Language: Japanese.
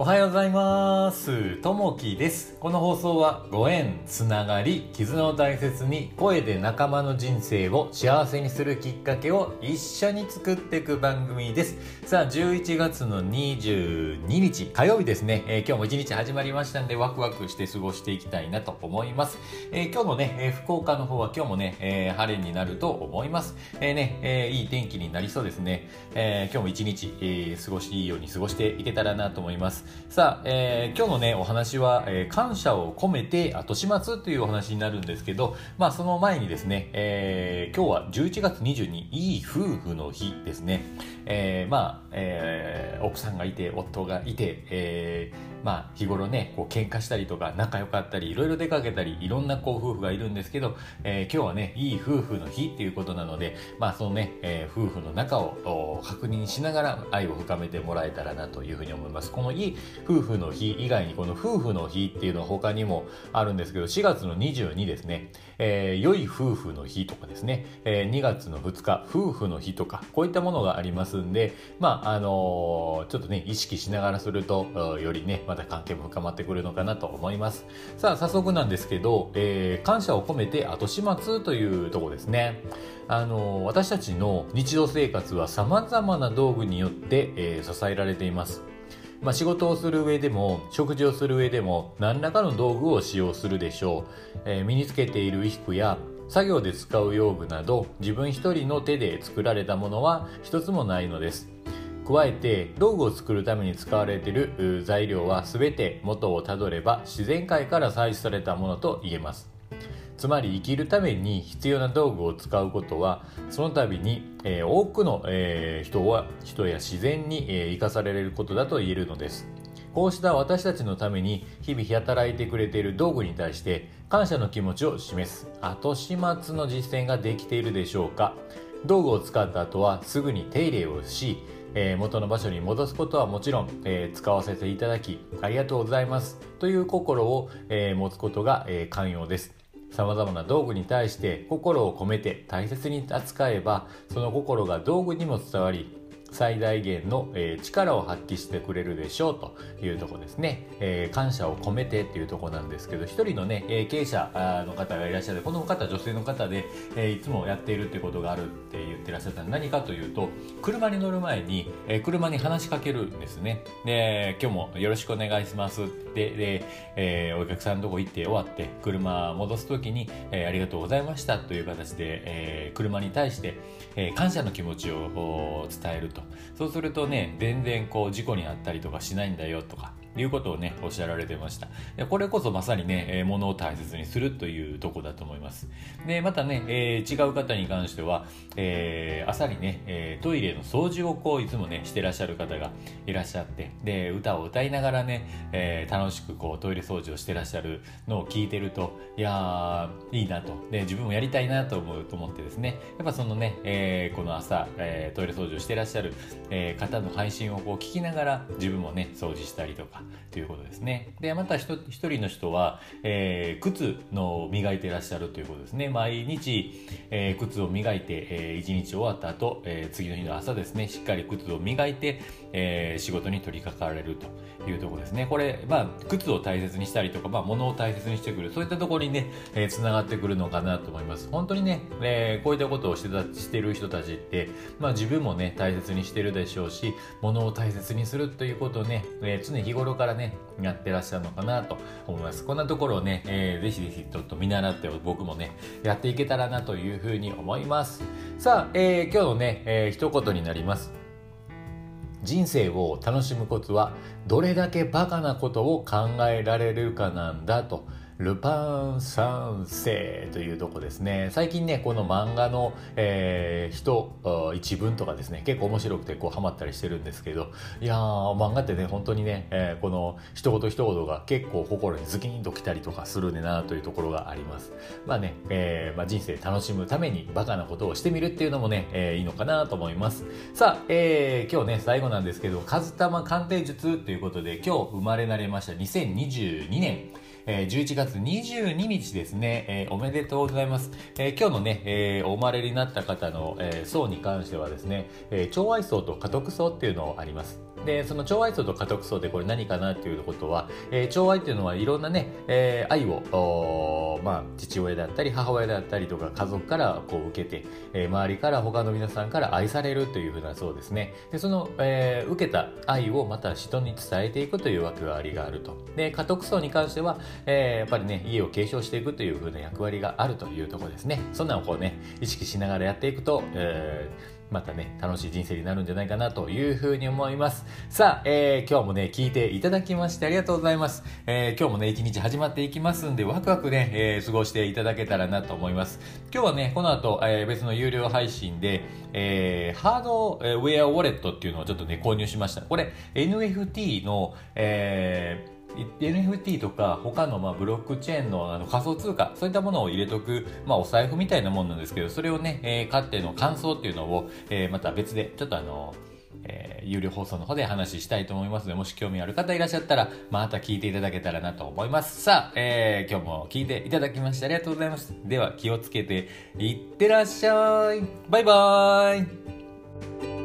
おはようございます。ともきです。この放送はご縁、つながり、絆を大切に声で仲間の人生を幸せにするきっかけを一緒に作っていく番組です。さあ、11月の22日火曜日ですね。えー今日も一日始まりましたんでワクワクして過ごしていきたいなと思います。えー今日のね、えー福岡の方は今日もね、え晴れになると思います。えね、えいい天気になりそうですね。え今日も一日、え過ごしいいように過ごしていけたらなと思います。さあ、えー今日のね、お話は、えー感謝を込めて後始末というお話になるんですけど、まあその前にですね、えー今日は11月22日、いい夫婦の日ですね。えーまあ、えー奥さんがいて、夫がいて、えーまあ日頃ね、こう喧嘩したりとか仲良かったり、いろいろ出かけたり、いろんなこう夫婦がいるんですけど、えー今日はね、いい夫婦の日っていうことなので、まあそのね、えー夫婦の仲を確認しながら愛を深めてもらえたらなというふうに思います。このいい夫婦の日以外にこの夫婦の日っていうのは他にもあるんですけど、4月の22ですね、えー良い夫婦の日とかですね、えー2月の2日、夫婦の日とか、こういったものがあります。すんで、まあ、あのーちょっとね、意識しながらすると、よりね、また関係も深まってくるのかなと思います。さあ、早速なんですけど、えー感謝を込めて後始末というとこですね。あのー私たちの日常生活は様々な道具によって、え支えられています。まあ、仕事をする上でも食事をする上でも何らかの道具を使用するでしょう、えー身につけている衣服や作業で使う用具など自分一人の手で作られたものは一つもないのです。加えて道具を作るために使われている材料は全て元をたどれば自然界から採取されたものと言えます。つまり生きるために必要な道具を使うことはその度に、多くの、人は人や自然に、生かされることだと言えるのです。こうした私たちのために日々働いてくれている道具に対して感謝の気持ちを示す後始末の実践ができているでしょうか。道具を使った後はすぐに手入れをし、えー元の場所に戻すことはもちろん、えー使わせていただきありがとうございますという心を、えー持つことが、えー寛容です。様々な道具に対して心を込めて大切に扱えばその心が道具にも伝わり最大限の、え力を発揮してくれるでしょうというとこですね、え感謝を込めてっていうとこなんですけど一人のね、え経営者の方がいらっしゃるこの方女性の方で、えいつもやっているってことがあるって言ってらっしゃったの何かというと車に乗る前に、え車に話しかけるんですね。で今日もよろしくお願いしますってで、えお客さんのとこ行って終わって車戻す時に、えありがとうございましたという形で、え車に対して、え感謝の気持ちを伝えるとそうするとね全然こう事故に遭ったりとかしないんだよとかいうことをねおっしゃられてました。これこそまさにね、えー物を大切にするというとこだと思います。でまたね、えー違う方に関しては、えー朝にね、えトイレの掃除をこういつもねしてらっしゃる方がいらっしゃってで歌を歌いながらね、え楽しくこうトイレ掃除をしてらっしゃるのを聞いてるといやーいいなと。で自分もやりたいなと思うと思ってですねやっぱそのね、えこの朝、えトイレ掃除をしてらっしゃる、え方の配信をこう聞きながら自分もね掃除したりとかということですね。でまた一人の人は、えー靴の磨いてらっしゃるということですね。毎日、えー靴を磨いて、えー一日終わった後、えー次の日の朝ですね。しっかり靴を磨いて、えー仕事に取り掛かられるというところですね。これ、まあ、靴を大切にしたりとか、まあ、物を大切にしてくるそういったところにね、えー、がってくるのかなと思います。本当にね、えーこういったことをしてたしてる人たちって、まあ、自分もね大切にしてるでしょうし物を大切にするということをね、えー常日頃からねやってらっしゃるのかなと思います。こんなところをね、えーぜひぜひちょっと見習って僕もねやっていけたらなというふうに思います。さあ、えー今日のね、えー一言になります。人生を楽しむコツはどれだけバカなことを考えられるかなんだと。ルパン三世というとこですね。最近ねこの漫画の、えー人一文とかですね結構面白くてこうハマったりしてるんですけどいやー漫画ってね本当にね、えーこの一言一言が結構心にズキンときたりとかするねなというところがあります。まあね、えーまあ、人生楽しむためにバカなことをしてみるっていうのもね、えーいいのかなと思います。さあ、えー今日ね最後なんですけど「カズタマ鑑定術」ということで今日生まれなれました。2022年えー11月22日ですね、えーおめでとうございます。えー今日のね、えーお生まれになった方の、えー層に関してはですね、えー、寵愛層と家督層っていうのがあります。でその寵愛層と家督層でこれ何かなっていうことは、えー、寵愛っていうのはいろんなね、えー、愛をまあ、父親だったり母親だったりとか家族からこう受けて、えー、周りから他の皆さんから愛されるというふうなそうですね。でその、えー、受けた愛をまた人に伝えていくという役割があると。で家督層に関しては、えー、やっぱりね家を継承していくというふうな役割があるというところですね。そんなのをこうね意識しながらやっていくと、えーまたね、楽しい人生になるんじゃないかなというふうに思います。さあ、えー、今日もね、聞いていただきましてありがとうございます。えー、今日もね、一日始まっていきますんで、ワクワクね、えー、過ごしていただけたらなと思います。今日はね、この後、えー、別の有料配信で、えー、ハードウェアウォレットっていうのをちょっとね、購入しました。これ、NFT の、えー NFT とか他のまブロックチェーンのあの仮想通貨そういったものを入れとく、まあ、お財布みたいなもんなんですけどそれをね、えー、買っての感想っていうのを、えー、また別でちょっとあのえー、有料放送の方で話したいと思いますので、もし興味ある方いらっしゃったら、また聞いていただけたらなと思います。さあ、えー、今日も聞いていただきましてありがとうございます。では、気をつけていってらっしゃい。バイバーイ。